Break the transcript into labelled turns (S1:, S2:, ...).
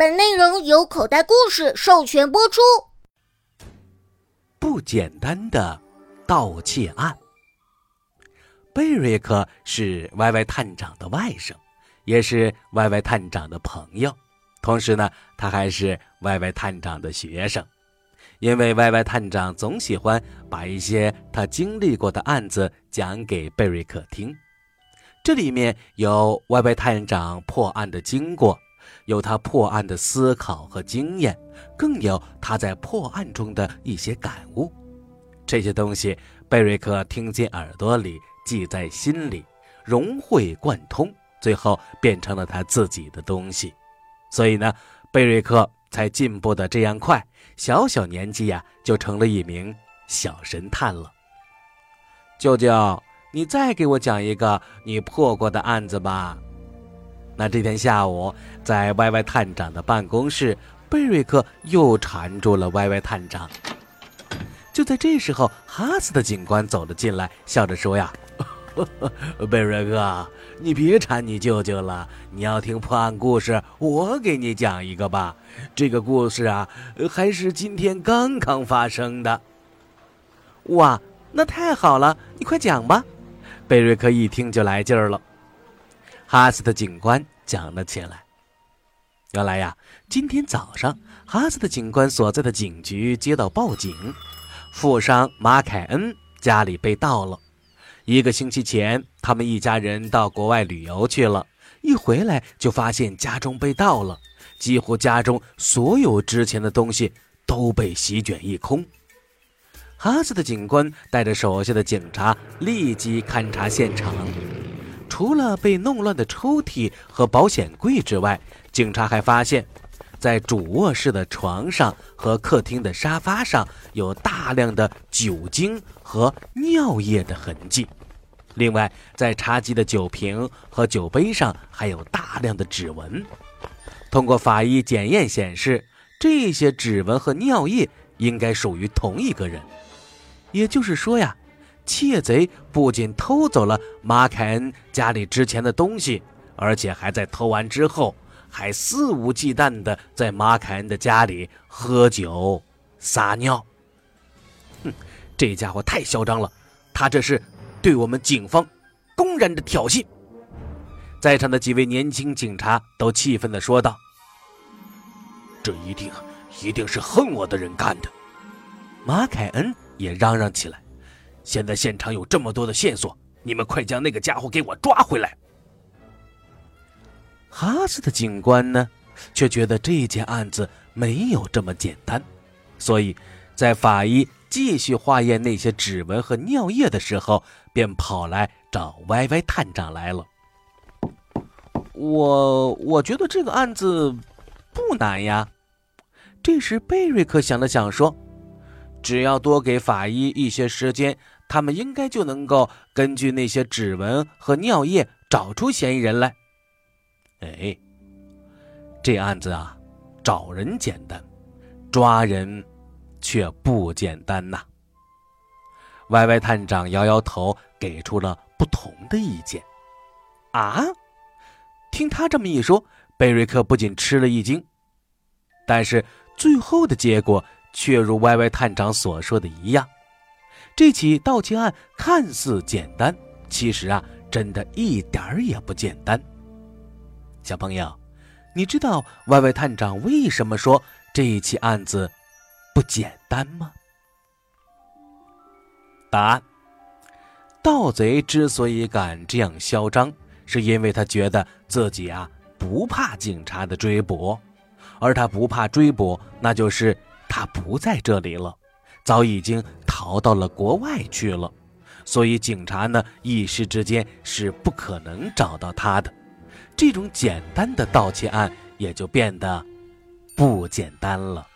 S1: 本内容由口袋故事授权播出。
S2: 不简单的盗窃案。贝瑞克是歪歪探长的外甥，也是歪歪探长的朋友，同时呢，他还是歪歪探长的学生。因为歪歪探长总喜欢把一些他经历过的案子讲给贝瑞克听，这里面有歪歪探长破案的经过。有他破案的思考和经验，更有他在破案中的一些感悟。这些东西，贝瑞克听进耳朵里，记在心里，融会贯通，最后变成了他自己的东西。所以呢，贝瑞克才进步的这样快，小小年纪呀，就成了一名小神探了。舅舅，你再给我讲一个你破过的案子吧。那这天下午，在歪歪探长的办公室，贝瑞克又缠住了歪歪探长。就在这时候，哈斯的警官走了进来，笑着说：“呀，贝瑞克，你别缠你舅舅了。你要听破案故事，我给你讲一个吧。这个故事啊，还是今天刚刚发生的。哇，那太好了，你快讲吧。”贝瑞克一听就来劲儿了。哈斯的警官讲了起来。原来呀，今天早上，哈斯的警官所在的警局接到报警，富商马凯恩家里被盗了。一个星期前，他们一家人到国外旅游去了，一回来就发现家中被盗了，几乎家中所有值钱的东西都被席卷一空。哈斯的警官带着手下的警察立即勘察现场。除了被弄乱的抽屉和保险柜之外，警察还发现，在主卧室的床上和客厅的沙发上有大量的酒精和尿液的痕迹。另外，在茶几的酒瓶和酒杯上还有大量的指纹。通过法医检验显示，这些指纹和尿液应该属于同一个人。也就是说呀。窃贼不仅偷走了马凯恩家里值钱的东西，而且还在偷完之后，还肆无忌惮地在马凯恩的家里喝酒、撒尿。哼，这家伙太嚣张了！他这是对我们警方公然的挑衅。在场的几位年轻警察都气愤地说道：“这一定一定是恨我的人干的。”马凯恩也嚷嚷起来。现在现场有这么多的线索，你们快将那个家伙给我抓回来！哈斯的警官呢，却觉得这件案子没有这么简单，所以，在法医继续化验那些指纹和尿液的时候，便跑来找歪歪探长来了。我我觉得这个案子不难呀。这时，贝瑞克想了想说。只要多给法医一些时间，他们应该就能够根据那些指纹和尿液找出嫌疑人来。哎，这案子啊，找人简单，抓人却不简单呐。歪歪探长摇摇头，给出了不同的意见。啊，听他这么一说，贝瑞克不仅吃了一惊，但是最后的结果。却如歪歪探长所说的一样，这起盗窃案看似简单，其实啊，真的一点儿也不简单。小朋友，你知道歪歪探长为什么说这一起案子不简单吗？答案：盗贼之所以敢这样嚣张，是因为他觉得自己啊不怕警察的追捕，而他不怕追捕，那就是。他不在这里了，早已经逃到了国外去了，所以警察呢一时之间是不可能找到他的。这种简单的盗窃案也就变得不简单了。